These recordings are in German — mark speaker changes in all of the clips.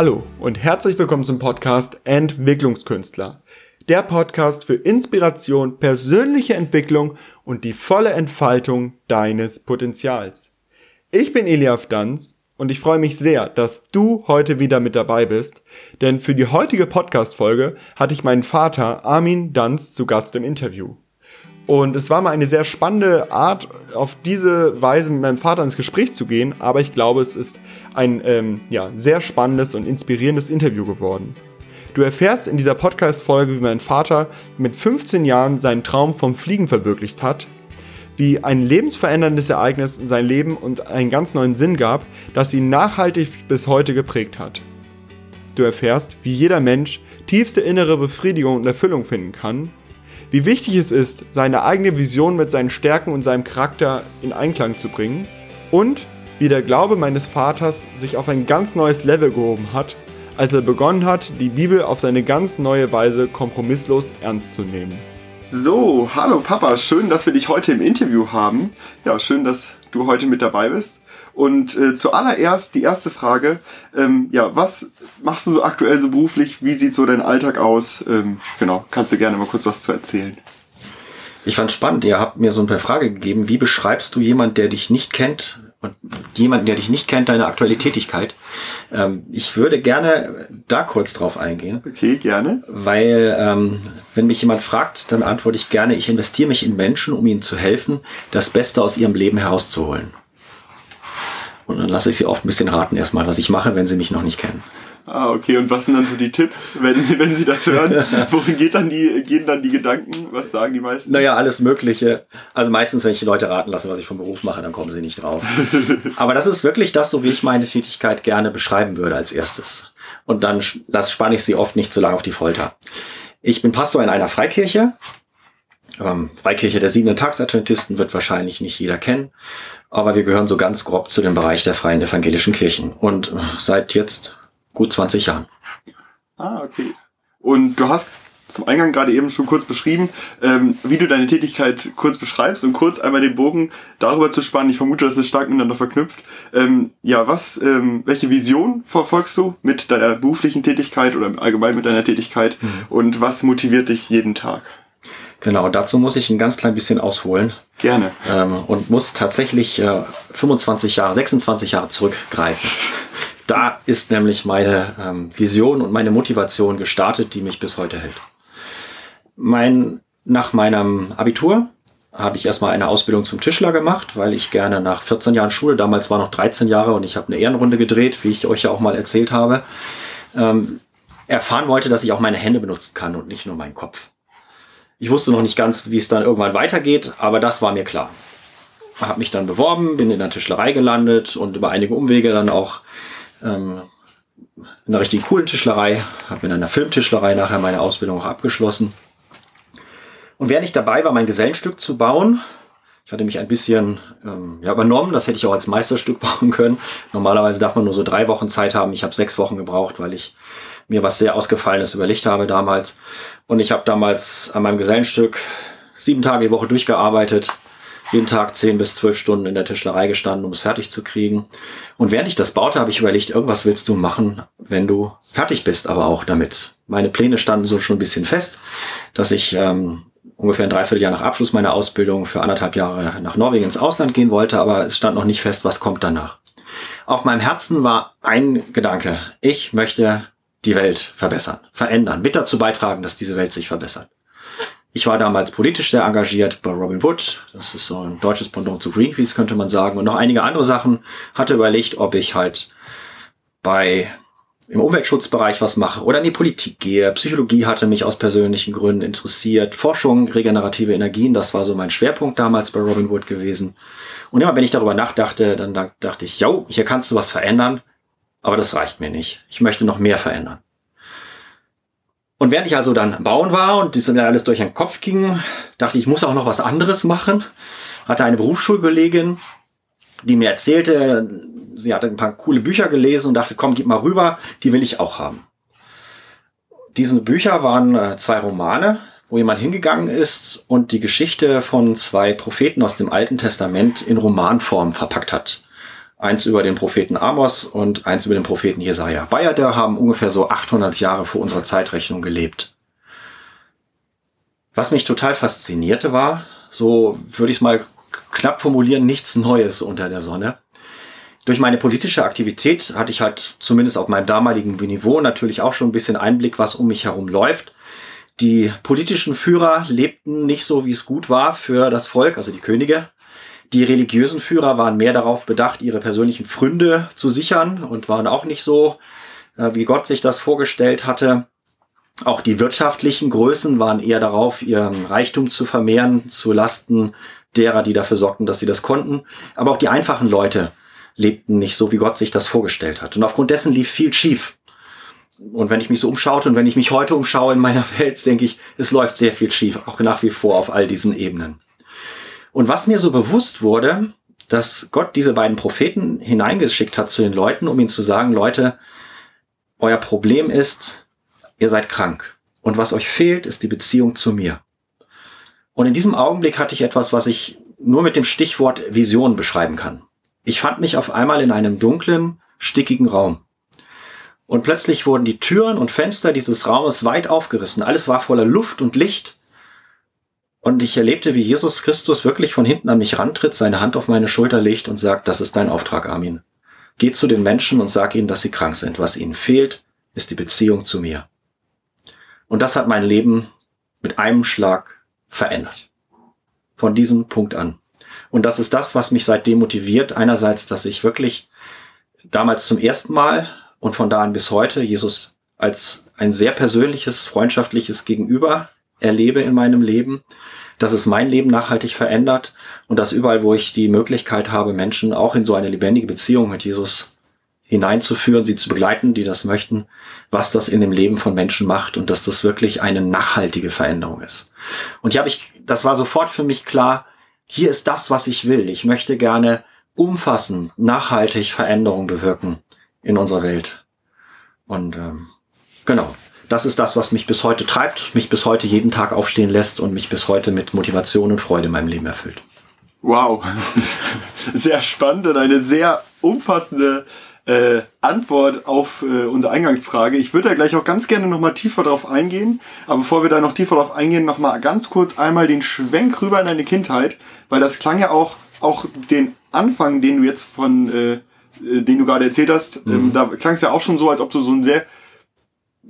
Speaker 1: Hallo und herzlich willkommen zum Podcast Entwicklungskünstler. Der Podcast für Inspiration, persönliche Entwicklung und die volle Entfaltung deines Potenzials. Ich bin Eliaf Danz und ich freue mich sehr, dass du heute wieder mit dabei bist, denn für die heutige Podcast-Folge hatte ich meinen Vater Armin Danz zu Gast im Interview. Und es war mal eine sehr spannende Art, auf diese Weise mit meinem Vater ins Gespräch zu gehen, aber ich glaube, es ist ein ähm, ja, sehr spannendes und inspirierendes Interview geworden. Du erfährst in dieser Podcast-Folge, wie mein Vater mit 15 Jahren seinen Traum vom Fliegen verwirklicht hat, wie ein lebensveränderndes Ereignis in sein Leben und einen ganz neuen Sinn gab, das ihn nachhaltig bis heute geprägt hat. Du erfährst, wie jeder Mensch tiefste innere Befriedigung und Erfüllung finden kann wie wichtig es ist, seine eigene Vision mit seinen Stärken und seinem Charakter in Einklang zu bringen und wie der Glaube meines Vaters sich auf ein ganz neues Level gehoben hat, als er begonnen hat, die Bibel auf seine ganz neue Weise kompromisslos ernst zu nehmen. So, hallo Papa, schön, dass wir dich heute im Interview haben. Ja, schön, dass du heute mit dabei bist. Und äh, zuallererst die erste Frage, ähm, ja, was machst du so aktuell so beruflich? Wie sieht so dein Alltag aus? Ähm, genau, kannst du gerne mal kurz was zu erzählen.
Speaker 2: Ich fand spannend, ihr habt mir so ein paar Fragen gegeben. Wie beschreibst du jemand, der dich nicht kennt und jemanden, der dich nicht kennt, deine aktuelle Tätigkeit? Ähm, ich würde gerne da kurz drauf eingehen.
Speaker 1: Okay, gerne.
Speaker 2: Weil ähm, wenn mich jemand fragt, dann antworte ich gerne, ich investiere mich in Menschen, um ihnen zu helfen, das Beste aus ihrem Leben herauszuholen. Und dann lasse ich sie oft ein bisschen raten erstmal, was ich mache, wenn sie mich noch nicht kennen.
Speaker 1: Ah, okay. Und was sind dann so die Tipps, wenn, wenn Sie das hören? Wohin geht dann die, gehen dann die Gedanken? Was sagen die meisten?
Speaker 2: Naja, alles Mögliche. Also meistens, wenn ich die Leute raten lasse, was ich vom Beruf mache, dann kommen sie nicht drauf. Aber das ist wirklich das, so wie ich meine Tätigkeit gerne beschreiben würde als erstes. Und dann spanne ich sie oft nicht so lange auf die Folter. Ich bin Pastor in einer Freikirche. Ähm, Freikirche der siebenten Tagsadventisten wird wahrscheinlich nicht jeder kennen aber wir gehören so ganz grob zu dem Bereich der freien evangelischen Kirchen und äh, seit jetzt gut 20 Jahren.
Speaker 1: Ah, okay. Und du hast zum Eingang gerade eben schon kurz beschrieben, ähm, wie du deine Tätigkeit kurz beschreibst und kurz einmal den Bogen darüber zu spannen. Ich vermute, das ist stark miteinander verknüpft. Ähm, ja, was, ähm, welche Vision verfolgst du mit deiner beruflichen Tätigkeit oder allgemein mit deiner Tätigkeit mhm. und was motiviert dich jeden Tag?
Speaker 2: Genau, dazu muss ich ein ganz klein bisschen ausholen.
Speaker 1: Gerne.
Speaker 2: Ähm, und muss tatsächlich äh, 25 Jahre, 26 Jahre zurückgreifen. Da ist nämlich meine ähm, Vision und meine Motivation gestartet, die mich bis heute hält. Mein, nach meinem Abitur habe ich erstmal eine Ausbildung zum Tischler gemacht, weil ich gerne nach 14 Jahren Schule, damals war noch 13 Jahre und ich habe eine Ehrenrunde gedreht, wie ich euch ja auch mal erzählt habe, ähm, erfahren wollte, dass ich auch meine Hände benutzen kann und nicht nur meinen Kopf. Ich wusste noch nicht ganz, wie es dann irgendwann weitergeht, aber das war mir klar. Habe mich dann beworben, bin in der Tischlerei gelandet und über einige Umwege dann auch ähm, in einer richtig coolen Tischlerei, habe in einer Filmtischlerei nachher meine Ausbildung auch abgeschlossen. Und während ich dabei war, mein Gesellenstück zu bauen, ich hatte mich ein bisschen ähm, ja, übernommen, das hätte ich auch als Meisterstück bauen können. Normalerweise darf man nur so drei Wochen Zeit haben. Ich habe sechs Wochen gebraucht, weil ich mir was sehr Ausgefallenes überlegt habe damals. Und ich habe damals an meinem Gesellenstück sieben Tage die Woche durchgearbeitet, jeden Tag zehn bis zwölf Stunden in der Tischlerei gestanden, um es fertig zu kriegen. Und während ich das baute, habe ich überlegt, irgendwas willst du machen, wenn du fertig bist, aber auch damit. Meine Pläne standen so schon ein bisschen fest, dass ich ähm, ungefähr ein Dreivierteljahr nach Abschluss meiner Ausbildung für anderthalb Jahre nach Norwegen ins Ausland gehen wollte, aber es stand noch nicht fest, was kommt danach. Auf meinem Herzen war ein Gedanke. Ich möchte die Welt verbessern, verändern, mit dazu beitragen, dass diese Welt sich verbessert. Ich war damals politisch sehr engagiert bei Robin Wood. Das ist so ein deutsches Pendant zu Greenpeace, könnte man sagen. Und noch einige andere Sachen. Hatte überlegt, ob ich halt bei im Umweltschutzbereich was mache oder in die Politik gehe. Psychologie hatte mich aus persönlichen Gründen interessiert. Forschung, regenerative Energien, das war so mein Schwerpunkt damals bei Robin Wood gewesen. Und immer wenn ich darüber nachdachte, dann dachte ich, yo, hier kannst du was verändern. Aber das reicht mir nicht. Ich möchte noch mehr verändern. Und während ich also dann bauen war und das mir alles durch den Kopf ging, dachte ich, ich muss auch noch was anderes machen. Hatte eine Berufsschulkollegin, die mir erzählte, sie hatte ein paar coole Bücher gelesen und dachte, komm, gib mal rüber, die will ich auch haben. Diese Bücher waren äh, zwei Romane, wo jemand hingegangen ist und die Geschichte von zwei Propheten aus dem Alten Testament in Romanform verpackt hat eins über den Propheten Amos und eins über den Propheten Jesaja. Beide haben ungefähr so 800 Jahre vor unserer Zeitrechnung gelebt. Was mich total faszinierte war, so würde ich es mal knapp formulieren, nichts Neues unter der Sonne. Durch meine politische Aktivität hatte ich halt zumindest auf meinem damaligen Niveau natürlich auch schon ein bisschen Einblick, was um mich herum läuft. Die politischen Führer lebten nicht so, wie es gut war für das Volk, also die Könige. Die religiösen Führer waren mehr darauf bedacht, ihre persönlichen Pfründe zu sichern und waren auch nicht so, äh, wie Gott sich das vorgestellt hatte. Auch die wirtschaftlichen Größen waren eher darauf, ihren Reichtum zu vermehren, zu Lasten derer, die dafür sorgten, dass sie das konnten. Aber auch die einfachen Leute lebten nicht so, wie Gott sich das vorgestellt hat. Und aufgrund dessen lief viel schief. Und wenn ich mich so umschaute und wenn ich mich heute umschaue in meiner Welt, denke ich, es läuft sehr viel schief, auch nach wie vor auf all diesen Ebenen. Und was mir so bewusst wurde, dass Gott diese beiden Propheten hineingeschickt hat zu den Leuten, um ihnen zu sagen, Leute, euer Problem ist, ihr seid krank. Und was euch fehlt, ist die Beziehung zu mir. Und in diesem Augenblick hatte ich etwas, was ich nur mit dem Stichwort Vision beschreiben kann. Ich fand mich auf einmal in einem dunklen, stickigen Raum. Und plötzlich wurden die Türen und Fenster dieses Raumes weit aufgerissen. Alles war voller Luft und Licht. Und ich erlebte, wie Jesus Christus wirklich von hinten an mich rantritt, seine Hand auf meine Schulter legt und sagt, das ist dein Auftrag, Armin. Geh zu den Menschen und sag ihnen, dass sie krank sind. Was ihnen fehlt, ist die Beziehung zu mir. Und das hat mein Leben mit einem Schlag verändert. Von diesem Punkt an. Und das ist das, was mich seitdem motiviert. Einerseits, dass ich wirklich damals zum ersten Mal und von da an bis heute Jesus als ein sehr persönliches, freundschaftliches Gegenüber erlebe in meinem Leben, dass es mein Leben nachhaltig verändert und dass überall, wo ich die Möglichkeit habe, Menschen auch in so eine lebendige Beziehung mit Jesus hineinzuführen, sie zu begleiten, die das möchten, was das in dem Leben von Menschen macht und dass das wirklich eine nachhaltige Veränderung ist. Und hier habe ich, das war sofort für mich klar, hier ist das, was ich will. Ich möchte gerne umfassend, nachhaltig Veränderung bewirken in unserer Welt. Und ähm, genau, das ist das, was mich bis heute treibt, mich bis heute jeden Tag aufstehen lässt und mich bis heute mit Motivation und Freude in meinem Leben erfüllt.
Speaker 1: Wow, sehr spannend und eine sehr umfassende äh, Antwort auf äh, unsere Eingangsfrage. Ich würde da gleich auch ganz gerne nochmal tiefer drauf eingehen. Aber bevor wir da noch tiefer drauf eingehen, nochmal ganz kurz einmal den Schwenk rüber in deine Kindheit, weil das klang ja auch, auch den Anfang, den du jetzt von, äh, äh den du gerade erzählt hast, ähm, mhm. ähm, da klang es ja auch schon so, als ob du so ein sehr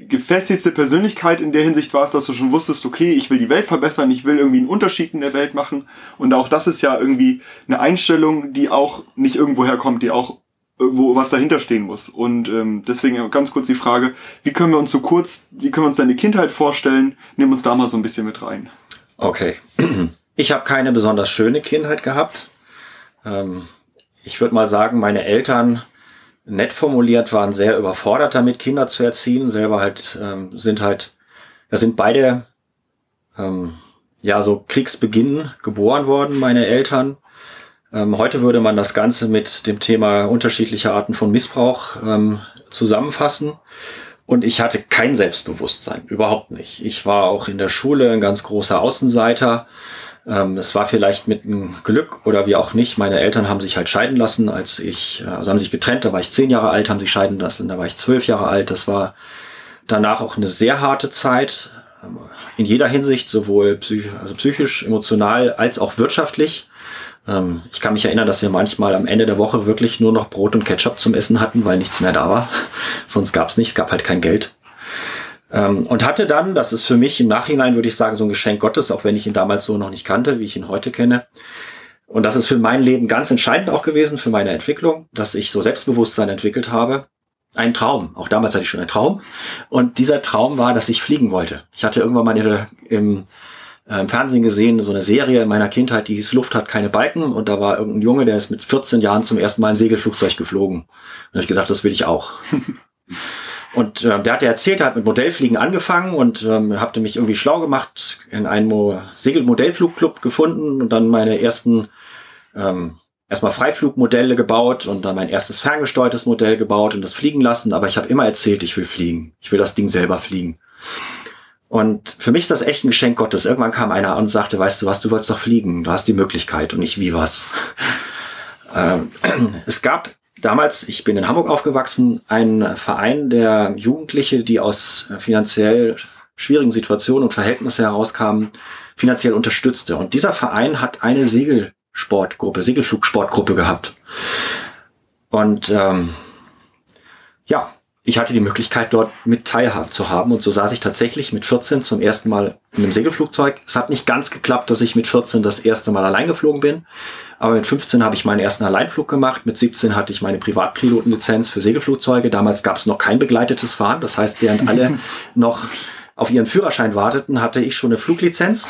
Speaker 1: gefestigste Persönlichkeit in der Hinsicht warst, dass du schon wusstest, okay, ich will die Welt verbessern, ich will irgendwie einen Unterschied in der Welt machen. Und auch das ist ja irgendwie eine Einstellung, die auch nicht irgendwoher kommt, die auch wo was dahinter stehen muss. Und ähm, deswegen ganz kurz die Frage, wie können wir uns so kurz, wie können wir uns deine Kindheit vorstellen? Nimm uns da mal so ein bisschen mit rein.
Speaker 2: Okay. Ich habe keine besonders schöne Kindheit gehabt. Ähm, ich würde mal sagen, meine Eltern, nett formuliert, waren sehr überfordert damit, Kinder zu erziehen. Selber halt ähm, sind halt, da sind beide ähm, ja so Kriegsbeginn geboren worden, meine Eltern. Ähm, heute würde man das Ganze mit dem Thema unterschiedlicher Arten von Missbrauch ähm, zusammenfassen. Und ich hatte kein Selbstbewusstsein, überhaupt nicht. Ich war auch in der Schule ein ganz großer Außenseiter. Ähm, es war vielleicht mit einem Glück oder wie auch nicht. Meine Eltern haben sich halt scheiden lassen, als ich, äh, also haben sich getrennt, da war ich zehn Jahre alt, haben sich scheiden lassen, da war ich zwölf Jahre alt. Das war danach auch eine sehr harte Zeit, ähm, in jeder Hinsicht, sowohl psych also psychisch, emotional als auch wirtschaftlich. Ähm, ich kann mich erinnern, dass wir manchmal am Ende der Woche wirklich nur noch Brot und Ketchup zum Essen hatten, weil nichts mehr da war. Sonst gab es nichts, gab halt kein Geld. Ähm, und hatte dann, das ist für mich im Nachhinein, würde ich sagen, so ein Geschenk Gottes, auch wenn ich ihn damals so noch nicht kannte, wie ich ihn heute kenne. Und das ist für mein Leben ganz entscheidend auch gewesen, für meine Entwicklung, dass ich so Selbstbewusstsein entwickelt habe. Ein Traum. Auch damals hatte ich schon einen Traum. Und dieser Traum war, dass ich fliegen wollte. Ich hatte irgendwann mal im äh, im Fernsehen gesehen, so eine Serie in meiner Kindheit, die hieß Luft hat keine Balken und da war irgendein Junge, der ist mit 14 Jahren zum ersten Mal ein Segelflugzeug geflogen. Und ich gesagt, das will ich auch. und ähm, der hat erzählt, er hat mit Modellfliegen angefangen und ähm, hatte mich irgendwie schlau gemacht, in einem Mo Segelmodellflugclub gefunden und dann meine ersten ähm, erstmal Freiflugmodelle gebaut und dann mein erstes ferngesteuertes Modell gebaut und das fliegen lassen. Aber ich habe immer erzählt, ich will fliegen. Ich will das Ding selber fliegen. Und für mich ist das echt ein Geschenk Gottes. Irgendwann kam einer und sagte, weißt du was, du wolltest doch fliegen, du hast die Möglichkeit und nicht wie was. Ähm, es gab damals, ich bin in Hamburg aufgewachsen, ein Verein der Jugendliche, die aus äh, finanziell schwierigen Situationen und Verhältnissen herauskamen, finanziell unterstützte. Und dieser Verein hat eine Segelsportgruppe, Segelflugsportgruppe gehabt. Und ähm, ja, ich hatte die Möglichkeit, dort mit teilhaben zu haben. Und so saß ich tatsächlich mit 14 zum ersten Mal in einem Segelflugzeug. Es hat nicht ganz geklappt, dass ich mit 14 das erste Mal allein geflogen bin. Aber mit 15 habe ich meinen ersten Alleinflug gemacht. Mit 17 hatte ich meine Privatpilotenlizenz für Segelflugzeuge. Damals gab es noch kein begleitetes Fahren. Das heißt, während alle noch auf ihren Führerschein warteten, hatte ich schon eine Fluglizenz.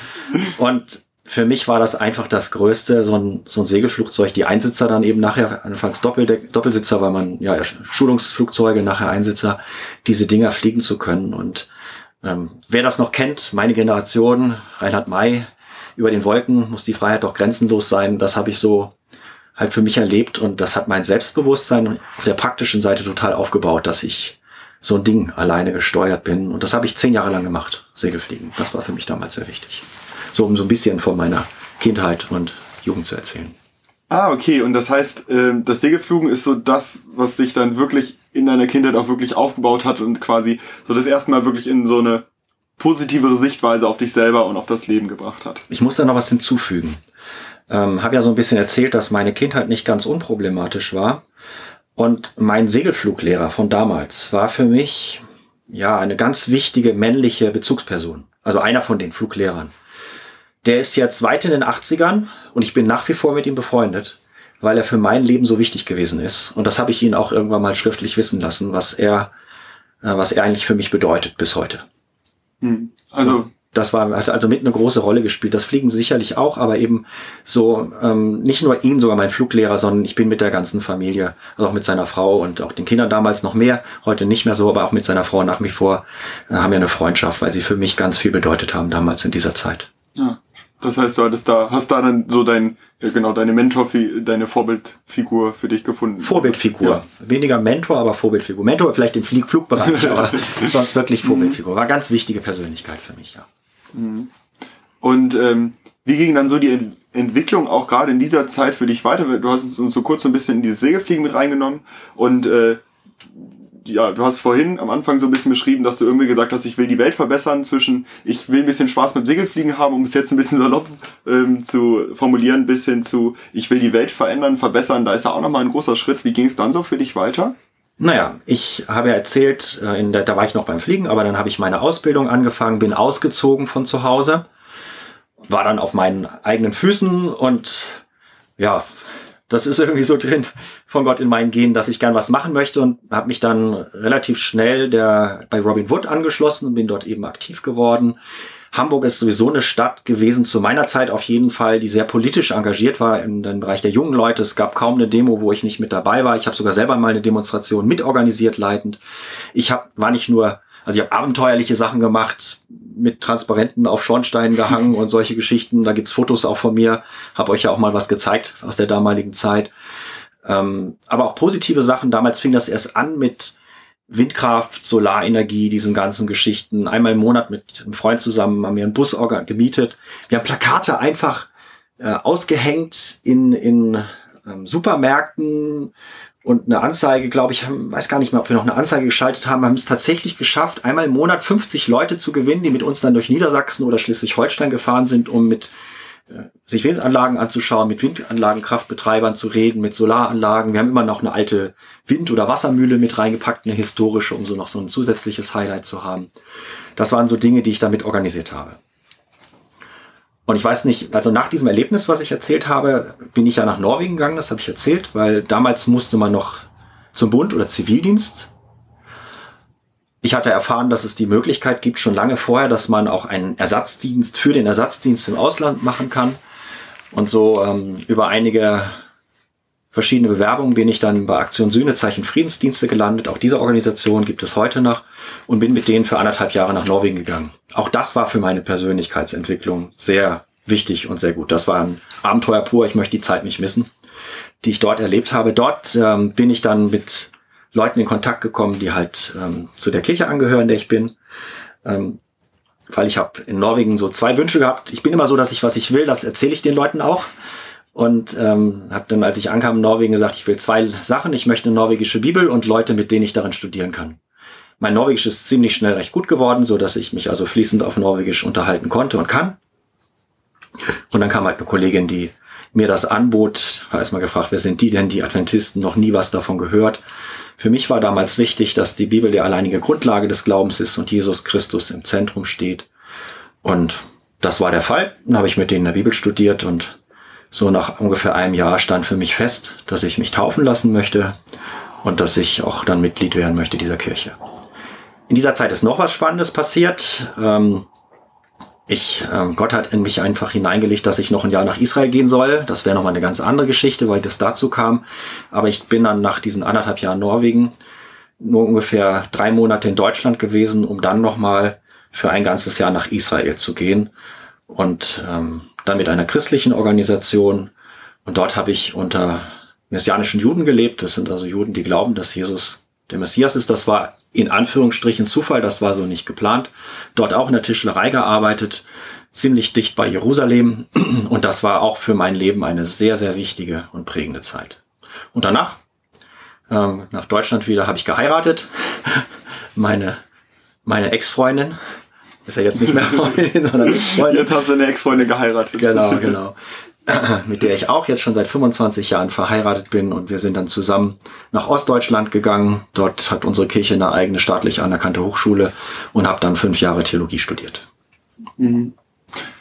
Speaker 2: Und für mich war das einfach das Größte, so ein, so ein Segelflugzeug, die Einsitzer dann eben nachher, anfangs Doppeldeck, Doppelsitzer, weil man, ja, Schulungsflugzeuge, nachher Einsitzer, diese Dinger fliegen zu können. Und ähm, wer das noch kennt, meine Generation, Reinhard May, über den Wolken muss die Freiheit doch grenzenlos sein. Das habe ich so halt für mich erlebt und das hat mein Selbstbewusstsein auf der praktischen Seite total aufgebaut, dass ich so ein Ding alleine gesteuert bin. Und das habe ich zehn Jahre lang gemacht, Segelfliegen. Das war für mich damals sehr wichtig so um so ein bisschen von meiner Kindheit und Jugend zu erzählen.
Speaker 1: Ah, okay. Und das heißt, ähm, das Segelflugen ist so das, was dich dann wirklich in deiner Kindheit auch wirklich aufgebaut hat und quasi so das erste Mal wirklich in so eine positivere Sichtweise auf dich selber und auf das Leben gebracht hat.
Speaker 2: Ich muss da noch was hinzufügen. Ähm, habe ja so ein bisschen erzählt, dass meine Kindheit nicht ganz unproblematisch war. Und mein Segelfluglehrer von damals war für mich ja eine ganz wichtige männliche Bezugsperson. Also einer von den Fluglehrern. Der ist jetzt weit in den 80ern und ich bin nach wie vor mit ihm befreundet, weil er für mein Leben so wichtig gewesen ist. Und das habe ich ihn auch irgendwann mal schriftlich wissen lassen, was er, äh, was er eigentlich für mich bedeutet bis heute.
Speaker 1: Hm. Also
Speaker 2: das war hat also mit eine große Rolle gespielt. Das Fliegen sicherlich auch, aber eben so ähm, nicht nur ihn, sogar mein Fluglehrer, sondern ich bin mit der ganzen Familie, also auch mit seiner Frau und auch den Kindern damals noch mehr, heute nicht mehr so, aber auch mit seiner Frau nach wie vor äh, haben wir eine Freundschaft, weil sie für mich ganz viel bedeutet haben damals in dieser Zeit.
Speaker 1: Ja. Das heißt, du hattest da, hast da dann so dein, ja genau, deine Mentor, deine Vorbildfigur für dich gefunden.
Speaker 2: Vorbildfigur. Ja. Weniger Mentor, aber Vorbildfigur. Mentor vielleicht im Flieg Flugbereich, aber sonst wirklich Vorbildfigur. War ganz wichtige Persönlichkeit für mich, ja.
Speaker 1: Mhm. Und ähm, wie ging dann so die Ent Entwicklung auch gerade in dieser Zeit für dich weiter? Du hast uns so kurz so ein bisschen in dieses Segelfliegen mit reingenommen und äh, ja, du hast vorhin am Anfang so ein bisschen beschrieben, dass du irgendwie gesagt hast, ich will die Welt verbessern zwischen, ich will ein bisschen Spaß mit Segelfliegen haben, um es jetzt ein bisschen salopp ähm, zu formulieren, bis hin zu, ich will die Welt verändern, verbessern. Da ist ja auch nochmal ein großer Schritt. Wie ging es dann so für dich weiter?
Speaker 2: Naja, ich habe ja erzählt, äh, der, da war ich noch beim Fliegen, aber dann habe ich meine Ausbildung angefangen, bin ausgezogen von zu Hause, war dann auf meinen eigenen Füßen und ja, das ist irgendwie so drin von Gott in meinen Genen, dass ich gern was machen möchte und habe mich dann relativ schnell der bei Robin Wood angeschlossen und bin dort eben aktiv geworden. Hamburg ist sowieso eine Stadt gewesen, zu meiner Zeit auf jeden Fall, die sehr politisch engagiert war im, Bereich der jungen Leute. Es gab kaum eine Demo, wo ich nicht mit dabei war. Ich habe sogar selber mal eine Demonstration mitorganisiert, leitend. Ich hab, war nicht nur, also ich habe abenteuerliche Sachen gemacht, mit Transparenten auf Schornsteinen gehangen und solche Geschichten. Da gibt's Fotos auch von mir. Habe euch ja auch mal was gezeigt aus der damaligen Zeit. Ähm, aber auch positive Sachen. Damals fing das erst an mit Windkraft, Solarenergie, diesen ganzen Geschichten. Einmal im Monat mit einem Freund zusammen haben wir einen Bus gemietet. Wir haben Plakate einfach äh, ausgehängt in, in ähm, Supermärkten und eine Anzeige, glaube ich, weiß gar nicht mehr, ob wir noch eine Anzeige geschaltet haben, haben es tatsächlich geschafft, einmal im Monat 50 Leute zu gewinnen, die mit uns dann durch Niedersachsen oder Schleswig-Holstein gefahren sind, um mit äh, sich Windanlagen anzuschauen, mit Windanlagenkraftbetreibern zu reden, mit Solaranlagen. Wir haben immer noch eine alte Wind- oder Wassermühle mit reingepackt, eine historische, um so noch so ein zusätzliches Highlight zu haben. Das waren so Dinge, die ich damit organisiert habe. Und ich weiß nicht, also nach diesem Erlebnis, was ich erzählt habe, bin ich ja nach Norwegen gegangen, das habe ich erzählt, weil damals musste man noch zum Bund oder Zivildienst. Ich hatte erfahren, dass es die Möglichkeit gibt, schon lange vorher, dass man auch einen Ersatzdienst für den Ersatzdienst im Ausland machen kann. Und so ähm, über einige verschiedene Bewerbungen bin ich dann bei Aktion Sühnezeichen Friedensdienste gelandet. Auch diese Organisation gibt es heute noch und bin mit denen für anderthalb Jahre nach Norwegen gegangen. Auch das war für meine Persönlichkeitsentwicklung sehr wichtig und sehr gut. Das war ein Abenteuer pur. Ich möchte die Zeit nicht missen, die ich dort erlebt habe. Dort ähm, bin ich dann mit Leuten in Kontakt gekommen, die halt ähm, zu der Kirche angehören, der ich bin. Ähm, weil ich habe in Norwegen so zwei Wünsche gehabt. Ich bin immer so, dass ich was ich will, das erzähle ich den Leuten auch. Und ähm, habe dann, als ich ankam in Norwegen, gesagt, ich will zwei Sachen. Ich möchte eine norwegische Bibel und Leute, mit denen ich darin studieren kann. Mein Norwegisch ist ziemlich schnell recht gut geworden, so dass ich mich also fließend auf Norwegisch unterhalten konnte und kann. Und dann kam halt eine Kollegin, die mir das anbot, habe erstmal gefragt, wer sind die denn, die Adventisten, noch nie was davon gehört. Für mich war damals wichtig, dass die Bibel die alleinige Grundlage des Glaubens ist und Jesus Christus im Zentrum steht. Und das war der Fall. Dann habe ich mit denen in der Bibel studiert und so nach ungefähr einem Jahr stand für mich fest, dass ich mich taufen lassen möchte und dass ich auch dann Mitglied werden möchte dieser Kirche. In dieser Zeit ist noch was Spannendes passiert. Ähm, ich, ähm, Gott hat in mich einfach hineingelegt, dass ich noch ein Jahr nach Israel gehen soll. Das wäre nochmal eine ganz andere Geschichte, weil das dazu kam. Aber ich bin dann nach diesen anderthalb Jahren Norwegen nur ungefähr drei Monate in Deutschland gewesen, um dann nochmal für ein ganzes Jahr nach Israel zu gehen. Und ähm, dann mit einer christlichen Organisation. Und dort habe ich unter messianischen Juden gelebt. Das sind also Juden, die glauben, dass Jesus der Messias ist. Das war in Anführungsstrichen Zufall, das war so nicht geplant. Dort auch in der Tischlerei gearbeitet, ziemlich dicht bei Jerusalem. Und das war auch für mein Leben eine sehr, sehr wichtige und prägende Zeit. Und danach, ähm, nach Deutschland wieder, habe ich geheiratet. meine, meine Ex-Freundin, ist ja jetzt nicht mehr Freundin,
Speaker 1: sondern Ex-Freundin. Jetzt hast du eine Ex-Freundin geheiratet.
Speaker 2: Genau, genau. mit der ich auch jetzt schon seit 25 Jahren verheiratet bin und wir sind dann zusammen nach Ostdeutschland gegangen. Dort hat unsere Kirche eine eigene staatlich anerkannte Hochschule und habe dann fünf Jahre Theologie studiert.
Speaker 1: Mhm.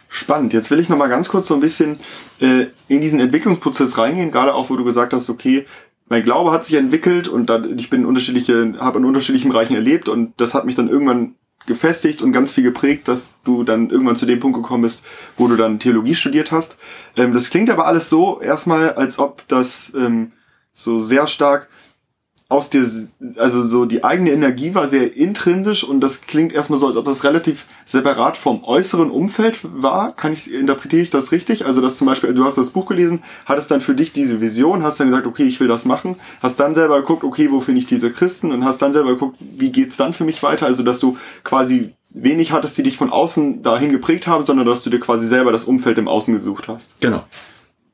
Speaker 1: Spannend. Jetzt will ich noch mal ganz kurz so ein bisschen äh, in diesen Entwicklungsprozess reingehen, gerade auch, wo du gesagt hast, okay, mein Glaube hat sich entwickelt und dann, ich bin unterschiedliche, habe in unterschiedlichen Bereichen erlebt und das hat mich dann irgendwann gefestigt und ganz viel geprägt, dass du dann irgendwann zu dem Punkt gekommen bist, wo du dann Theologie studiert hast. Ähm, das klingt aber alles so erstmal, als ob das ähm, so sehr stark aus dir, also so die eigene Energie war sehr intrinsisch und das klingt erstmal so, als ob das relativ separat vom äußeren Umfeld war. Kann ich, interpretiere ich das richtig? Also, dass zum Beispiel, du hast das Buch gelesen, hattest dann für dich diese Vision, hast dann gesagt, okay, ich will das machen, hast dann selber geguckt, okay, wo finde ich diese Christen und hast dann selber geguckt, wie geht's dann für mich weiter? Also, dass du quasi wenig hattest, die dich von außen dahin geprägt haben, sondern dass du dir quasi selber das Umfeld im Außen gesucht hast.
Speaker 2: Genau.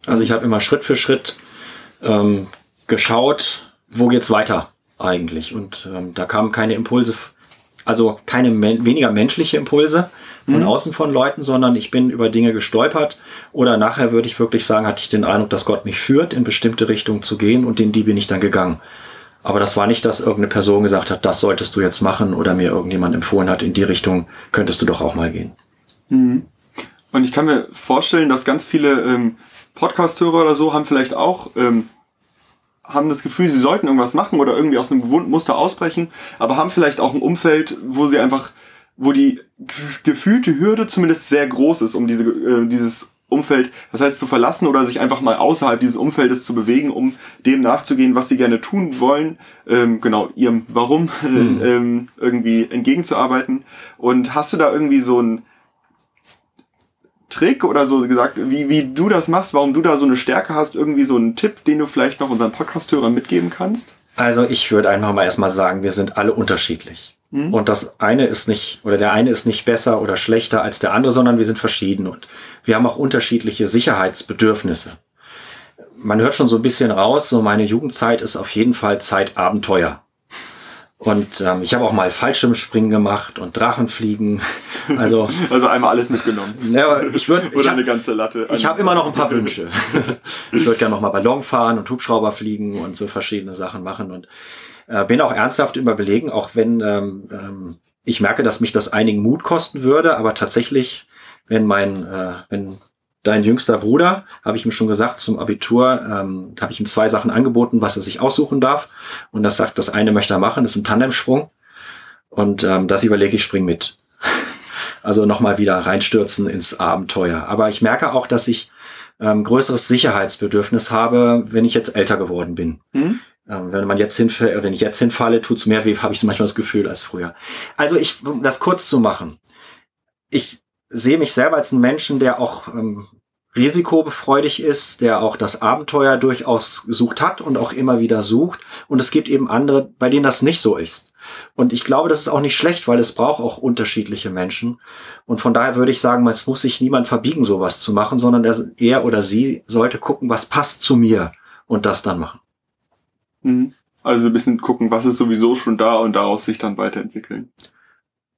Speaker 2: Also ich habe immer Schritt für Schritt ähm, geschaut, wo geht's weiter eigentlich? Und ähm, da kamen keine Impulse, also keine men weniger menschliche Impulse von mhm. außen von Leuten, sondern ich bin über Dinge gestolpert oder nachher würde ich wirklich sagen, hatte ich den Eindruck, dass Gott mich führt, in bestimmte Richtungen zu gehen und in die bin ich dann gegangen. Aber das war nicht, dass irgendeine Person gesagt hat, das solltest du jetzt machen oder mir irgendjemand empfohlen hat, in die Richtung könntest du doch auch mal gehen.
Speaker 1: Mhm. Und ich kann mir vorstellen, dass ganz viele ähm, Podcast-Hörer oder so haben vielleicht auch ähm, haben das Gefühl, sie sollten irgendwas machen oder irgendwie aus einem gewohnten Muster ausbrechen, aber haben vielleicht auch ein Umfeld, wo sie einfach, wo die gefühlte Hürde zumindest sehr groß ist, um diese, äh, dieses Umfeld, das heißt zu verlassen oder sich einfach mal außerhalb dieses Umfeldes zu bewegen, um dem nachzugehen, was sie gerne tun wollen, ähm, genau, ihrem Warum hm. ähm, irgendwie entgegenzuarbeiten. Und hast du da irgendwie so ein Trick oder so gesagt, wie, wie du das machst, warum du da so eine Stärke hast, irgendwie so einen Tipp, den du vielleicht noch unseren Podcast-Hörern mitgeben kannst?
Speaker 2: Also ich würde einfach mal erstmal sagen, wir sind alle unterschiedlich. Mhm. Und das eine ist nicht, oder der eine ist nicht besser oder schlechter als der andere, sondern wir sind verschieden und wir haben auch unterschiedliche Sicherheitsbedürfnisse. Man hört schon so ein bisschen raus, so meine Jugendzeit ist auf jeden Fall Zeit Abenteuer. Und ähm, ich habe auch mal Fallschirmspringen gemacht und Drachenfliegen.
Speaker 1: Also, also einmal alles mitgenommen.
Speaker 2: Ja, ich würde
Speaker 1: oder ich hab, eine ganze Latte.
Speaker 2: Ich habe immer noch ein paar Wünsche. ich würde gerne noch mal Ballon fahren und Hubschrauber fliegen und so verschiedene Sachen machen und äh, bin auch ernsthaft überlegen, auch wenn ähm, ähm, ich merke, dass mich das einigen Mut kosten würde, aber tatsächlich, wenn mein, äh, wenn dein jüngster Bruder, habe ich ihm schon gesagt, zum Abitur ähm, habe ich ihm zwei Sachen angeboten, was er sich aussuchen darf. Und das sagt, das eine möchte er machen, das ist ein Tandemsprung. Und ähm, das überlege ich, spring mit. also nochmal wieder reinstürzen ins Abenteuer. Aber ich merke auch, dass ich ähm, größeres Sicherheitsbedürfnis habe, wenn ich jetzt älter geworden bin. Mhm. Ähm, wenn man jetzt hinfällt, wenn ich jetzt hinfalle, tut's mehr weh, habe ich manchmal das Gefühl als früher. Also ich, um das kurz zu machen. Ich sehe mich selber als einen Menschen, der auch ähm, risikobefreudig ist, der auch das Abenteuer durchaus gesucht hat und auch immer wieder sucht. Und es gibt eben andere, bei denen das nicht so ist. Und ich glaube, das ist auch nicht schlecht, weil es braucht auch unterschiedliche Menschen. Und von daher würde ich sagen, es muss sich niemand verbiegen, sowas zu machen, sondern er oder sie sollte gucken, was passt zu mir und das dann machen.
Speaker 1: Mhm. Also ein bisschen gucken, was ist sowieso schon da und daraus sich dann weiterentwickeln.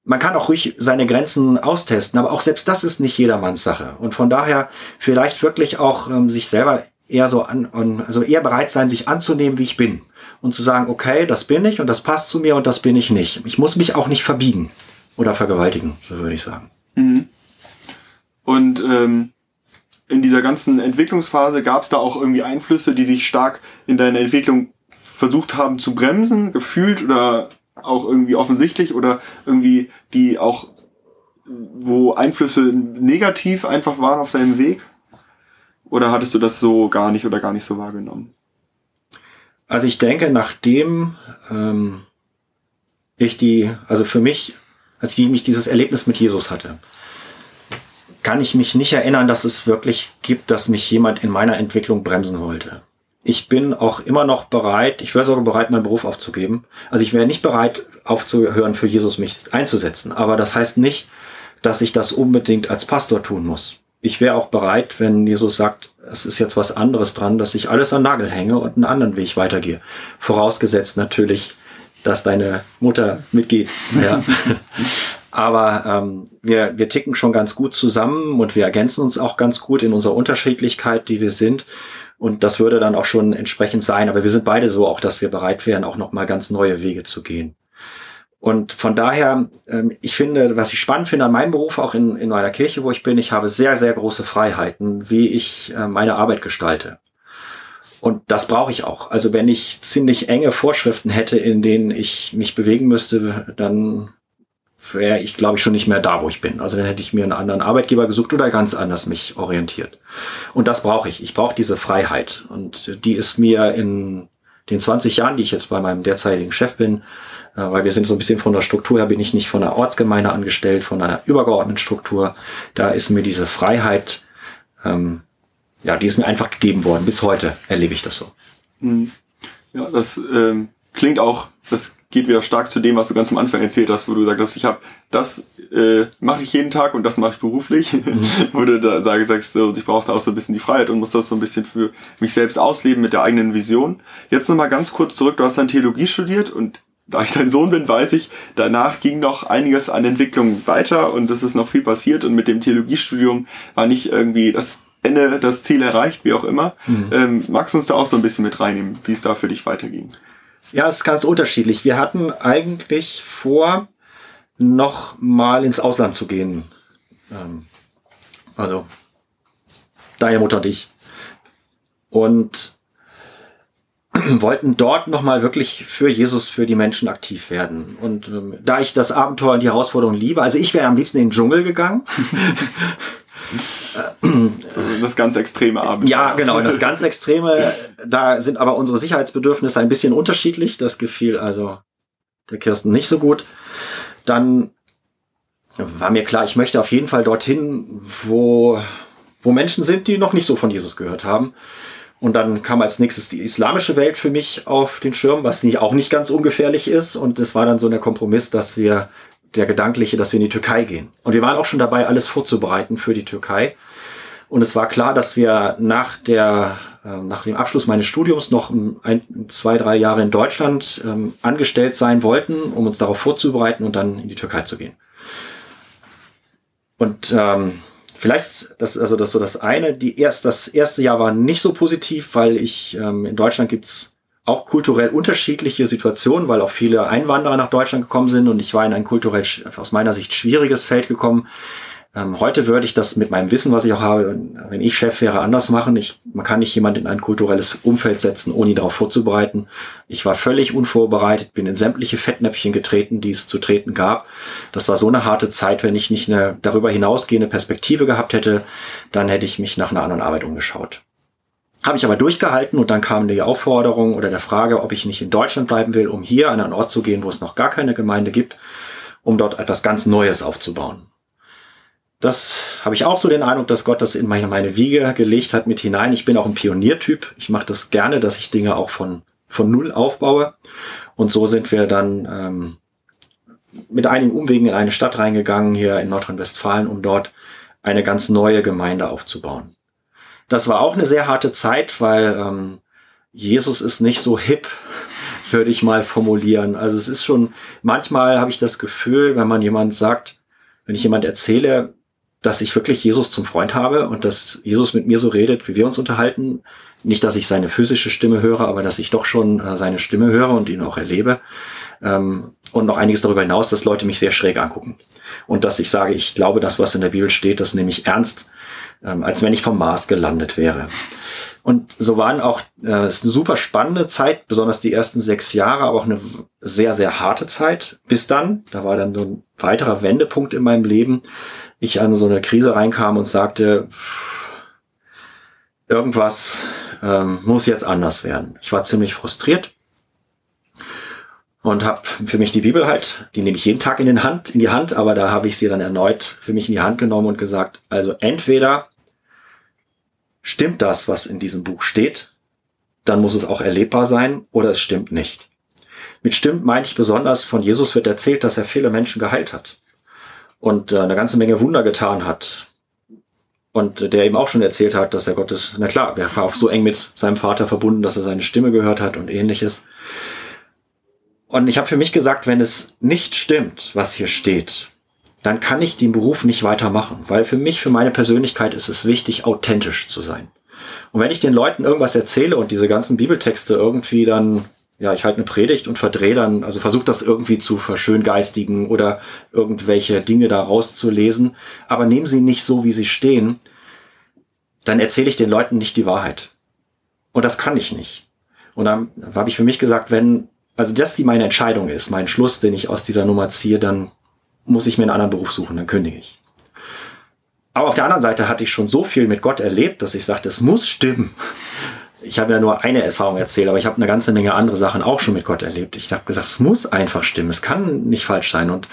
Speaker 2: Man kann auch ruhig seine Grenzen austesten, aber auch selbst das ist nicht jedermanns Sache. Und von daher vielleicht wirklich auch ähm, sich selber eher so an, also eher bereit sein, sich anzunehmen, wie ich bin. Und zu sagen, okay, das bin ich und das passt zu mir und das bin ich nicht. Ich muss mich auch nicht verbiegen oder vergewaltigen, so würde ich sagen. Mhm.
Speaker 1: Und ähm, in dieser ganzen Entwicklungsphase gab es da auch irgendwie Einflüsse, die sich stark in deiner Entwicklung versucht haben zu bremsen, gefühlt oder auch irgendwie offensichtlich oder irgendwie die auch, wo Einflüsse negativ einfach waren auf deinem Weg? Oder hattest du das so gar nicht oder gar nicht so wahrgenommen?
Speaker 2: Also ich denke, nachdem ähm, ich die, also für mich, als ich mich dieses Erlebnis mit Jesus hatte, kann ich mich nicht erinnern, dass es wirklich gibt, dass mich jemand in meiner Entwicklung bremsen wollte. Ich bin auch immer noch bereit, ich wäre sogar bereit, meinen Beruf aufzugeben. Also ich wäre nicht bereit, aufzuhören, für Jesus mich einzusetzen. Aber das heißt nicht, dass ich das unbedingt als Pastor tun muss ich wäre auch bereit, wenn Jesus sagt, es ist jetzt was anderes dran, dass ich alles an Nagel hänge und einen anderen Weg weitergehe. Vorausgesetzt natürlich, dass deine Mutter mitgeht. Ja. Aber ähm, wir, wir ticken schon ganz gut zusammen und wir ergänzen uns auch ganz gut in unserer Unterschiedlichkeit, die wir sind. Und das würde dann auch schon entsprechend sein. Aber wir sind beide so auch, dass wir bereit wären, auch nochmal ganz neue Wege zu gehen. Und von daher, ähm, ich finde, was ich spannend finde an meinem Beruf, auch in, in meiner Kirche, wo ich bin, ich habe sehr, sehr große Freiheiten, wie ich äh, meine Arbeit gestalte. Und das brauche ich auch. Also wenn ich ziemlich enge Vorschriften hätte, in denen ich mich bewegen müsste, dann wäre ich, glaube ich, schon nicht mehr da, wo ich bin. Also dann hätte ich mir einen anderen Arbeitgeber gesucht oder ganz anders mich orientiert. Und das brauche ich. Ich brauche diese Freiheit. Und die ist mir in den 20 Jahren, die ich jetzt bei meinem derzeitigen Chef bin, äh, weil wir sind so ein bisschen von der Struktur her, bin ich nicht von der Ortsgemeinde angestellt, von einer übergeordneten Struktur. Da ist mir diese Freiheit, ähm, ja, die ist mir einfach gegeben worden. Bis heute erlebe ich das so.
Speaker 1: Mhm. Ja, das ähm, klingt auch, das geht wieder stark zu dem, was du ganz am Anfang erzählt hast, wo du sagst, ich habe das äh, mache ich jeden Tag und das mache ich beruflich, mhm. wo du da sage, sagst, ich brauche da auch so ein bisschen die Freiheit und muss das so ein bisschen für mich selbst ausleben mit der eigenen Vision. Jetzt nochmal ganz kurz zurück, du hast dann Theologie studiert und da ich dein Sohn bin, weiß ich, danach ging noch einiges an Entwicklung weiter und es ist noch viel passiert und mit dem Theologiestudium war nicht irgendwie das Ende, das Ziel erreicht, wie auch immer. Mhm. Ähm, magst du uns da auch so ein bisschen mit reinnehmen, wie es da für dich weiterging?
Speaker 2: Ja, es ist ganz unterschiedlich. Wir hatten eigentlich vor, noch mal ins Ausland zu gehen. Ähm, also deine Mutter und ich. Und wollten dort nochmal wirklich für Jesus, für die Menschen aktiv werden. Und ähm, da ich das Abenteuer und die Herausforderung liebe, also ich wäre am liebsten in den Dschungel gegangen.
Speaker 1: das ganz extreme Abenteuer.
Speaker 2: Ja, genau, das ganz extreme. Da sind aber unsere Sicherheitsbedürfnisse ein bisschen unterschiedlich. Das gefiel also der Kirsten nicht so gut. Dann war mir klar, ich möchte auf jeden Fall dorthin, wo, wo Menschen sind, die noch nicht so von Jesus gehört haben. Und dann kam als nächstes die islamische Welt für mich auf den Schirm, was nicht, auch nicht ganz ungefährlich ist. Und es war dann so der Kompromiss, dass wir, der gedankliche, dass wir in die Türkei gehen. Und wir waren auch schon dabei, alles vorzubereiten für die Türkei. Und es war klar, dass wir nach der, äh, nach dem Abschluss meines Studiums noch ein, zwei, drei Jahre in Deutschland ähm, angestellt sein wollten, um uns darauf vorzubereiten und dann in die Türkei zu gehen. Und ähm, Vielleicht, das, also das so das eine. Die erst, das erste Jahr war nicht so positiv, weil ich ähm, in Deutschland gibt's auch kulturell unterschiedliche Situationen, weil auch viele Einwanderer nach Deutschland gekommen sind und ich war in ein kulturell aus meiner Sicht schwieriges Feld gekommen. Ähm, heute würde ich das mit meinem Wissen, was ich auch habe, wenn ich Chef wäre, anders machen. Ich, man kann nicht jemand in ein kulturelles Umfeld setzen, ohne ihn darauf vorzubereiten. Ich war völlig unvorbereitet, bin in sämtliche Fettnäpfchen getreten, die es zu treten gab. Das war so eine harte Zeit, wenn ich nicht eine darüber hinausgehende Perspektive gehabt hätte, dann hätte ich mich nach einer anderen Arbeit umgeschaut. Habe ich aber durchgehalten und dann kam die Aufforderung oder der Frage, ob ich nicht in Deutschland bleiben will, um hier an einen Ort zu gehen, wo es noch gar keine Gemeinde gibt, um dort etwas ganz Neues aufzubauen. Das habe ich auch so den Eindruck, dass Gott das in meine, meine Wiege gelegt hat mit hinein. Ich bin auch ein Pioniertyp. Ich mache das gerne, dass ich Dinge auch von von Null aufbaue. Und so sind wir dann ähm, mit einigen Umwegen in eine Stadt reingegangen, hier in Nordrhein-Westfalen, um dort eine ganz neue Gemeinde aufzubauen. Das war auch eine sehr harte Zeit, weil ähm, Jesus ist nicht so hip, würde ich mal formulieren. Also es ist schon, manchmal habe ich das Gefühl, wenn man jemand sagt, wenn ich jemand erzähle, dass ich wirklich Jesus zum Freund habe und dass Jesus mit mir so redet, wie wir uns unterhalten. Nicht, dass ich seine physische Stimme höre, aber dass ich doch schon äh, seine Stimme höre und ihn auch erlebe. Ähm, und noch einiges darüber hinaus, dass Leute mich sehr schräg angucken. Und dass ich sage, ich glaube, das, was in der Bibel steht, das nehme ich ernst, ähm, als wenn ich vom Mars gelandet wäre. Und so waren auch, äh, ist eine super spannende Zeit, besonders die ersten sechs Jahre, aber auch eine sehr, sehr harte Zeit. Bis dann, da war dann so ein weiterer Wendepunkt in meinem Leben, ich an so eine Krise reinkam und sagte, irgendwas ähm, muss jetzt anders werden. Ich war ziemlich frustriert und habe für mich die Bibel halt, die nehme ich jeden Tag in, den Hand, in die Hand, aber da habe ich sie dann erneut für mich in die Hand genommen und gesagt, also entweder stimmt das, was in diesem Buch steht, dann muss es auch erlebbar sein, oder es stimmt nicht. Mit stimmt meinte ich besonders, von Jesus wird erzählt, dass er viele Menschen geheilt hat und äh, eine ganze Menge Wunder getan hat. Und der eben auch schon erzählt hat, dass er Gottes, na klar, er war auch so eng mit seinem Vater verbunden, dass er seine Stimme gehört hat und ähnliches. Und ich habe für mich gesagt, wenn es nicht stimmt, was hier steht, dann kann ich den Beruf nicht weitermachen, weil für mich, für meine Persönlichkeit ist es wichtig, authentisch zu sein. Und wenn ich den Leuten irgendwas erzähle und diese ganzen Bibeltexte irgendwie dann, ja, ich halte eine Predigt und verdrehe dann, also versuche das irgendwie zu verschöngeistigen oder irgendwelche Dinge da rauszulesen, aber nehmen sie nicht so, wie sie stehen, dann erzähle ich den Leuten nicht die Wahrheit. Und das kann ich nicht. Und dann habe ich für mich gesagt, wenn also das die meine Entscheidung ist, mein Schluss, den ich aus dieser Nummer ziehe, dann muss ich mir einen anderen Beruf suchen, dann kündige ich. Aber auf der anderen Seite hatte ich schon so viel mit Gott erlebt, dass ich sagte, es muss stimmen. Ich habe ja nur eine Erfahrung erzählt, aber ich habe eine ganze Menge andere Sachen auch schon mit Gott erlebt. Ich habe gesagt, es muss einfach stimmen, es kann nicht falsch sein. Und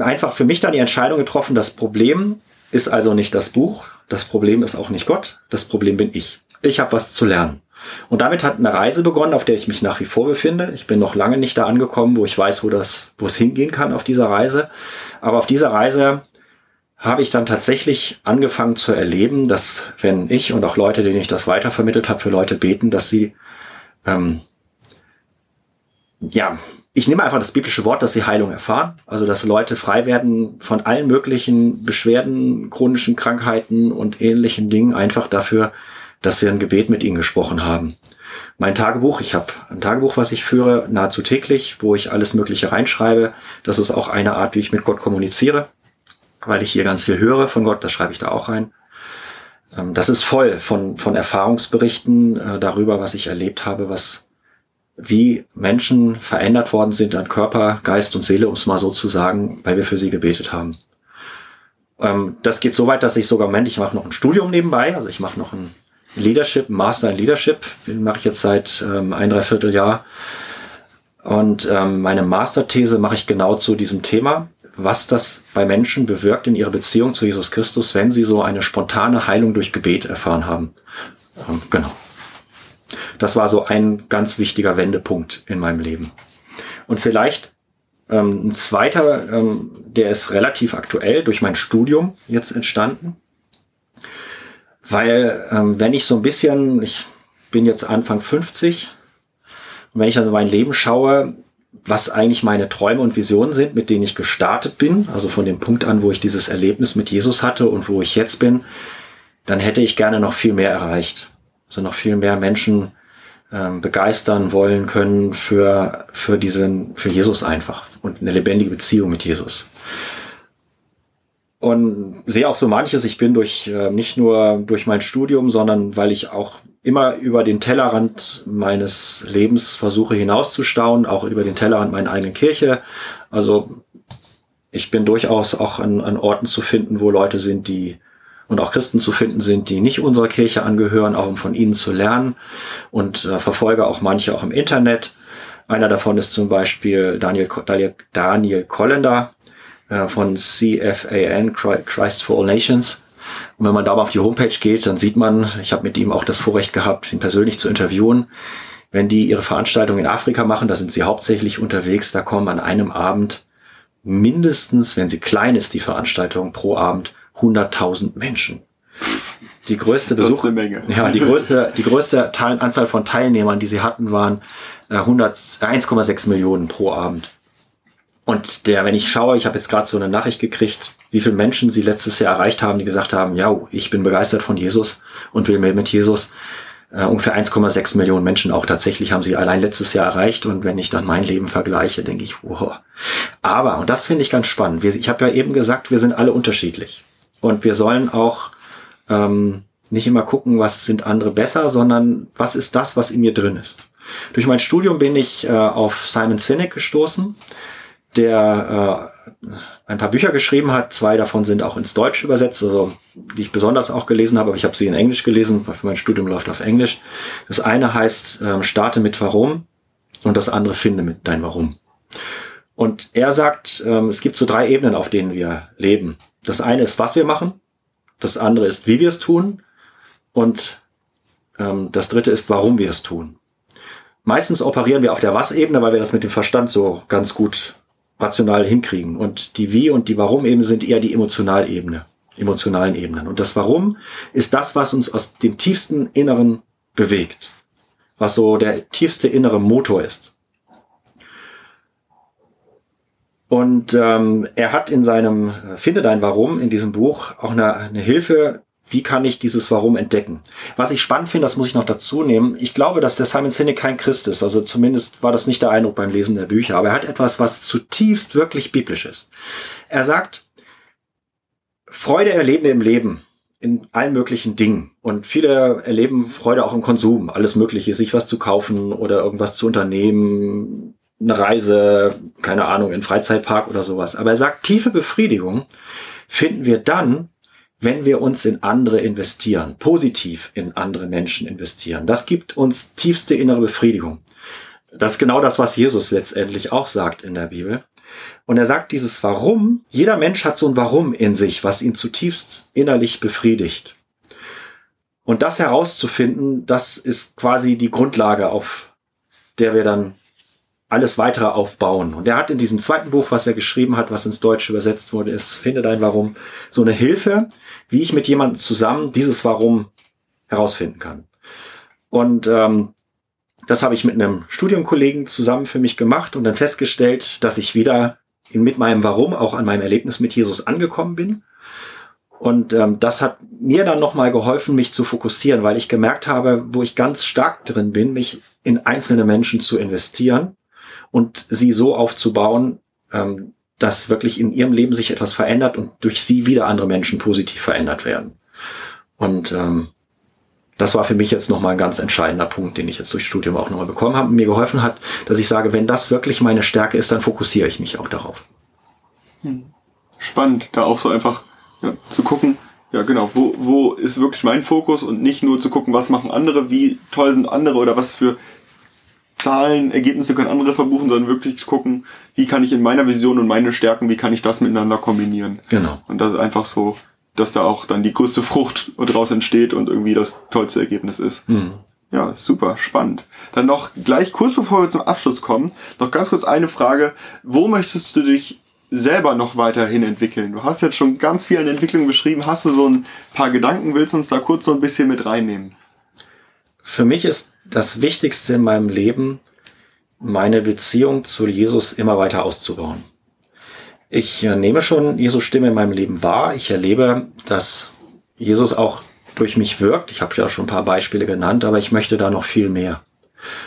Speaker 2: einfach für mich dann die Entscheidung getroffen, das Problem ist also nicht das Buch, das Problem ist auch nicht Gott, das Problem bin ich. Ich habe was zu lernen. Und damit hat eine Reise begonnen, auf der ich mich nach wie vor befinde. Ich bin noch lange nicht da angekommen, wo ich weiß, wo das, wo es hingehen kann auf dieser Reise. Aber auf dieser Reise habe ich dann tatsächlich angefangen zu erleben, dass wenn ich und auch Leute, denen ich das weitervermittelt habe, für Leute beten, dass sie ähm, ja, ich nehme einfach das biblische Wort, dass sie Heilung erfahren. Also, dass Leute frei werden von allen möglichen Beschwerden, chronischen Krankheiten und ähnlichen Dingen, einfach dafür, dass wir ein Gebet mit ihnen gesprochen haben. Mein Tagebuch, ich habe ein Tagebuch, was ich führe, nahezu täglich, wo ich alles Mögliche reinschreibe. Das ist auch eine Art, wie ich mit Gott kommuniziere, weil ich hier ganz viel höre von Gott, das schreibe ich da auch rein. Ähm, das ist voll von, von Erfahrungsberichten äh, darüber, was ich erlebt habe, was wie Menschen verändert worden sind an Körper, Geist und Seele, um es mal so zu sagen, weil wir für sie gebetet haben. Ähm, das geht so weit, dass ich sogar, Moment, ich mache noch ein Studium nebenbei, also ich mache noch ein Leadership, Master in Leadership, mache ich jetzt seit ähm, ein, dreiviertel Jahr. Und ähm, meine Masterthese mache ich genau zu diesem Thema, was das bei Menschen bewirkt in ihrer Beziehung zu Jesus Christus, wenn sie so eine spontane Heilung durch Gebet erfahren haben. Ähm, genau. Das war so ein ganz wichtiger Wendepunkt in meinem Leben. Und vielleicht ähm, ein zweiter, ähm, der ist relativ aktuell durch mein Studium jetzt entstanden. Weil ähm, wenn ich so ein bisschen, ich bin jetzt Anfang 50, und wenn ich dann so mein Leben schaue, was eigentlich meine Träume und Visionen sind, mit denen ich gestartet bin, also von dem Punkt an, wo ich dieses Erlebnis mit Jesus hatte und wo ich jetzt bin, dann hätte ich gerne noch viel mehr erreicht. Also noch viel mehr Menschen ähm, begeistern wollen können für, für diesen, für Jesus einfach und eine lebendige Beziehung mit Jesus und sehe auch so manches. Ich bin durch äh, nicht nur durch mein Studium, sondern weil ich auch immer über den Tellerrand meines Lebens versuche hinauszustauen, auch über den Tellerrand meiner eigenen Kirche. Also ich bin durchaus auch an, an Orten zu finden, wo Leute sind, die und auch Christen zu finden sind, die nicht unserer Kirche angehören, auch um von ihnen zu lernen und äh, verfolge auch manche auch im Internet. Einer davon ist zum Beispiel Daniel, Daniel, Daniel Kollender, äh, von CFAN, Christ for All Nations. Und wenn man da mal auf die Homepage geht, dann sieht man, ich habe mit ihm auch das Vorrecht gehabt, ihn persönlich zu interviewen. Wenn die ihre Veranstaltung in Afrika machen, da sind sie hauptsächlich unterwegs, da kommen an einem Abend mindestens, wenn sie klein ist, die Veranstaltung pro Abend 100.000 Menschen. Die größte Besuch, ja, die größte, die größte Teil, Anzahl von Teilnehmern, die sie hatten, waren äh, 101,6 Millionen pro Abend. Und der, wenn ich schaue, ich habe jetzt gerade so eine Nachricht gekriegt, wie viele Menschen sie letztes Jahr erreicht haben, die gesagt haben, ja, ich bin begeistert von Jesus und will mehr mit Jesus. Äh, ungefähr 1,6 Millionen Menschen auch tatsächlich haben sie allein letztes Jahr erreicht. Und wenn ich dann mein Leben vergleiche, denke ich, wow. Aber, und das finde ich ganz spannend, wir, ich habe ja eben gesagt, wir sind alle unterschiedlich. Und wir sollen auch ähm, nicht immer gucken, was sind andere besser, sondern was ist das, was in mir drin ist. Durch mein Studium bin ich äh, auf Simon Sinek gestoßen der äh, ein paar Bücher geschrieben hat. Zwei davon sind auch ins Deutsche übersetzt, also die ich besonders auch gelesen habe, aber ich habe sie in Englisch gelesen, weil mein Studium läuft auf Englisch. Das eine heißt äh, Starte mit Warum und das andere Finde mit Dein Warum. Und er sagt, ähm, es gibt so drei Ebenen, auf denen wir leben. Das eine ist, was wir machen. Das andere ist, wie wir es tun. Und ähm, das dritte ist, warum wir es tun. Meistens operieren wir auf der Was-Ebene, weil wir das mit dem Verstand so ganz gut rational hinkriegen. Und die Wie und die Warum-Ebene sind eher die Emotionalebene, emotionalen Ebenen. Und das Warum ist das, was uns aus dem tiefsten Inneren bewegt. Was so der tiefste innere Motor ist. Und ähm, er hat in seinem äh, Finde dein Warum in diesem Buch auch eine, eine Hilfe wie kann ich dieses Warum entdecken? Was ich spannend finde, das muss ich noch dazu nehmen. Ich glaube, dass der Simon Sinek kein Christ ist. Also zumindest war das nicht der Eindruck beim Lesen der Bücher. Aber er hat etwas, was zutiefst wirklich biblisch ist. Er sagt, Freude erleben wir im Leben in allen möglichen Dingen. Und viele erleben Freude auch im Konsum. Alles Mögliche, sich was zu kaufen oder irgendwas zu unternehmen, eine Reise, keine Ahnung, in Freizeitpark oder sowas. Aber er sagt, tiefe Befriedigung finden wir dann, wenn wir uns in andere investieren, positiv in andere Menschen investieren. Das gibt uns tiefste innere Befriedigung. Das ist genau das, was Jesus letztendlich auch sagt in der Bibel. Und er sagt dieses Warum, jeder Mensch hat so ein Warum in sich, was ihn zutiefst innerlich befriedigt. Und das herauszufinden, das ist quasi die Grundlage, auf der wir dann alles weitere aufbauen. Und er hat in diesem zweiten Buch, was er geschrieben hat, was ins Deutsche übersetzt wurde, ist Finde dein Warum, so eine Hilfe, wie ich mit jemandem zusammen dieses Warum herausfinden kann. Und ähm, das habe ich mit einem Studienkollegen zusammen für mich gemacht und dann festgestellt, dass ich wieder mit meinem Warum auch an meinem Erlebnis mit Jesus angekommen bin. Und ähm, das hat mir dann nochmal geholfen, mich zu fokussieren, weil ich gemerkt habe, wo ich ganz stark drin bin, mich in einzelne Menschen zu investieren und sie so aufzubauen, ähm, dass wirklich in ihrem Leben sich etwas verändert und durch sie wieder andere Menschen positiv verändert werden. Und ähm, das war für mich jetzt nochmal ein ganz entscheidender Punkt, den ich jetzt durch Studium auch nochmal bekommen habe und mir geholfen hat, dass ich sage, wenn das wirklich meine Stärke ist, dann fokussiere ich mich auch darauf.
Speaker 1: Hm. Spannend, da auch so einfach ja, zu gucken, ja genau, wo, wo ist wirklich mein Fokus und nicht nur zu gucken, was machen andere, wie toll sind andere oder was für Zahlen, Ergebnisse können andere verbuchen, sondern wirklich gucken, wie kann ich in meiner Vision und meine Stärken, wie kann ich das miteinander kombinieren.
Speaker 2: Genau.
Speaker 1: Und das ist einfach so, dass da auch dann die größte Frucht daraus entsteht und irgendwie das tollste Ergebnis ist. Mhm. Ja, super, spannend. Dann noch gleich kurz bevor wir zum Abschluss kommen, noch ganz kurz eine Frage. Wo möchtest du dich selber noch weiterhin entwickeln? Du hast jetzt schon ganz viel an Entwicklung beschrieben. Hast du so ein paar Gedanken? Willst du uns da kurz so ein bisschen mit reinnehmen?
Speaker 2: Für mich ist das Wichtigste in meinem Leben, meine Beziehung zu Jesus immer weiter auszubauen. Ich äh, nehme schon Jesus Stimme in meinem Leben wahr. Ich erlebe, dass Jesus auch durch mich wirkt. Ich habe ja schon ein paar Beispiele genannt, aber ich möchte da noch viel mehr.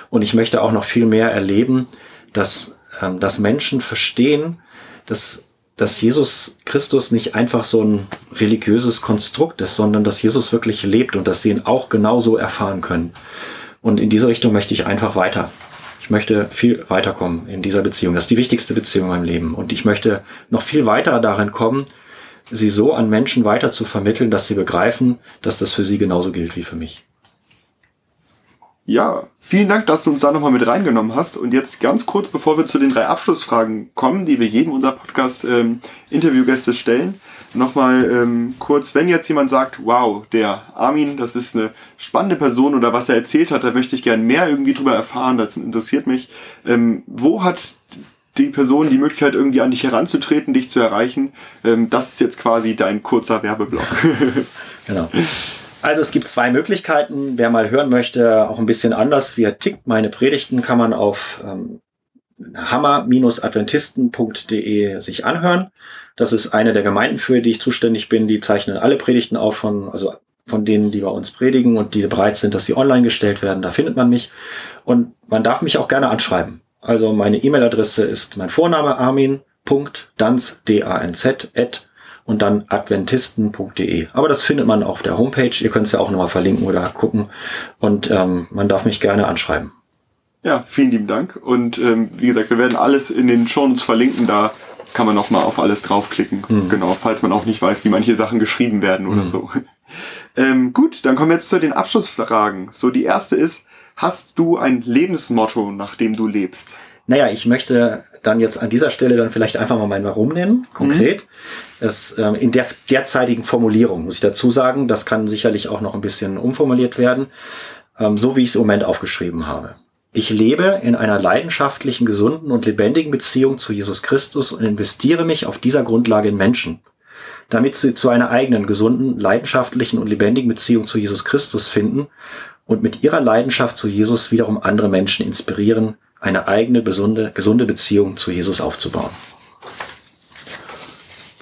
Speaker 2: Und ich möchte auch noch viel mehr erleben, dass, ähm, dass Menschen verstehen, dass, dass Jesus Christus nicht einfach so ein religiöses Konstrukt ist, sondern dass Jesus wirklich lebt und dass sie ihn auch genauso erfahren können. Und in diese Richtung möchte ich einfach weiter. Ich möchte viel weiterkommen in dieser Beziehung. Das ist die wichtigste Beziehung in meinem Leben. Und ich möchte noch viel weiter darin kommen, sie so an Menschen weiter zu vermitteln, dass sie begreifen, dass das für sie genauso gilt wie für mich.
Speaker 1: Ja, vielen Dank, dass du uns da nochmal mit reingenommen hast. Und jetzt ganz kurz, bevor wir zu den drei Abschlussfragen kommen, die wir jedem unserer Podcast-Interviewgäste ähm, stellen, nochmal ähm, kurz, wenn jetzt jemand sagt, wow, der Armin, das ist eine spannende Person oder was er erzählt hat, da möchte ich gerne mehr irgendwie drüber erfahren, das interessiert mich. Ähm, wo hat die Person die Möglichkeit, irgendwie an dich heranzutreten, dich zu erreichen? Ähm, das ist jetzt quasi dein kurzer Werbeblock.
Speaker 2: genau. Also es gibt zwei Möglichkeiten. Wer mal hören möchte, auch ein bisschen anders, wie er tickt. Meine Predigten kann man auf ähm, hammer-adventisten.de sich anhören. Das ist eine der Gemeinden, für die ich zuständig bin. Die zeichnen alle Predigten auf von, also von denen, die bei uns predigen und die bereit sind, dass sie online gestellt werden. Da findet man mich. Und man darf mich auch gerne anschreiben. Also meine E-Mail-Adresse ist mein Vorname armin.danz, D-A-N-Z, und dann adventisten.de. Aber das findet man auf der Homepage. Ihr könnt es ja auch nochmal verlinken oder gucken. Und ähm, man darf mich gerne anschreiben.
Speaker 1: Ja, vielen lieben Dank. Und ähm, wie gesagt, wir werden alles in den Shownotes verlinken. Da kann man nochmal auf alles draufklicken. Mhm. Genau, falls man auch nicht weiß, wie manche Sachen geschrieben werden oder mhm. so. Ähm, gut, dann kommen wir jetzt zu den Abschlussfragen. So, die erste ist, hast du ein Lebensmotto, nach dem du lebst?
Speaker 2: Naja, ich möchte dann jetzt an dieser Stelle dann vielleicht einfach mal mein Warum nennen, konkret. Mhm. Das, ähm, in der derzeitigen Formulierung muss ich dazu sagen, das kann sicherlich auch noch ein bisschen umformuliert werden, ähm, so wie ich es im Moment aufgeschrieben habe. Ich lebe in einer leidenschaftlichen, gesunden und lebendigen Beziehung zu Jesus Christus und investiere mich auf dieser Grundlage in Menschen. Damit sie zu einer eigenen, gesunden, leidenschaftlichen und lebendigen Beziehung zu Jesus Christus finden und mit ihrer Leidenschaft zu Jesus wiederum andere Menschen inspirieren, eine eigene, gesunde, gesunde Beziehung zu Jesus aufzubauen.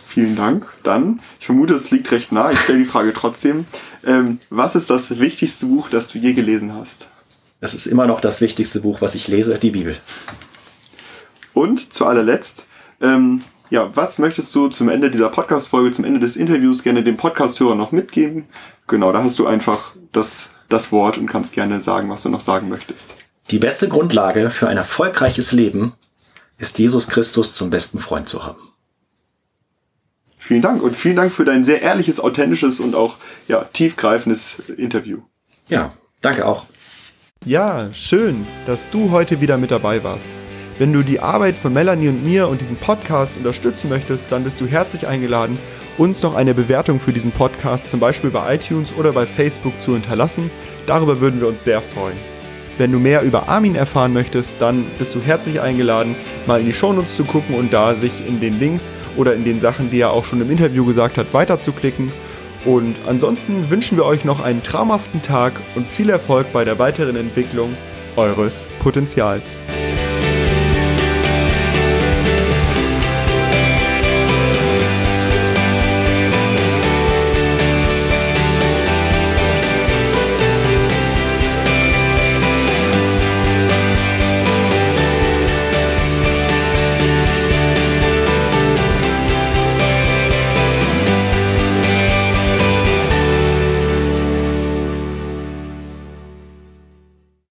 Speaker 1: Vielen Dank. Dann, ich vermute, es liegt recht nah. Ich stelle die Frage trotzdem. Ähm, was ist das wichtigste Buch, das du je gelesen hast?
Speaker 2: Das ist immer noch das wichtigste Buch, was ich lese, die Bibel.
Speaker 1: Und zu allerletzt, ähm, ja, was möchtest du zum Ende dieser Podcast-Folge, zum Ende des Interviews gerne dem Podcast-Hörer noch mitgeben? Genau, da hast du einfach das, das Wort und kannst gerne sagen, was du noch sagen möchtest.
Speaker 2: Die beste Grundlage für ein erfolgreiches Leben ist Jesus Christus zum besten Freund zu haben.
Speaker 1: Vielen Dank und vielen Dank für dein sehr ehrliches, authentisches und auch ja, tiefgreifendes Interview.
Speaker 2: Ja, danke auch.
Speaker 1: Ja, schön, dass du heute wieder mit dabei warst. Wenn du die Arbeit von Melanie und mir und diesen Podcast unterstützen möchtest, dann bist du herzlich eingeladen, uns noch eine Bewertung für diesen Podcast zum Beispiel bei iTunes oder bei Facebook zu hinterlassen. Darüber würden wir uns sehr freuen. Wenn du mehr über Armin erfahren möchtest, dann bist du herzlich eingeladen, mal in die Shownotes zu gucken und da sich in den Links oder in den Sachen, die er auch schon im Interview gesagt hat, weiterzuklicken. Und ansonsten wünschen wir euch noch einen traumhaften Tag und viel Erfolg bei der weiteren Entwicklung eures Potenzials.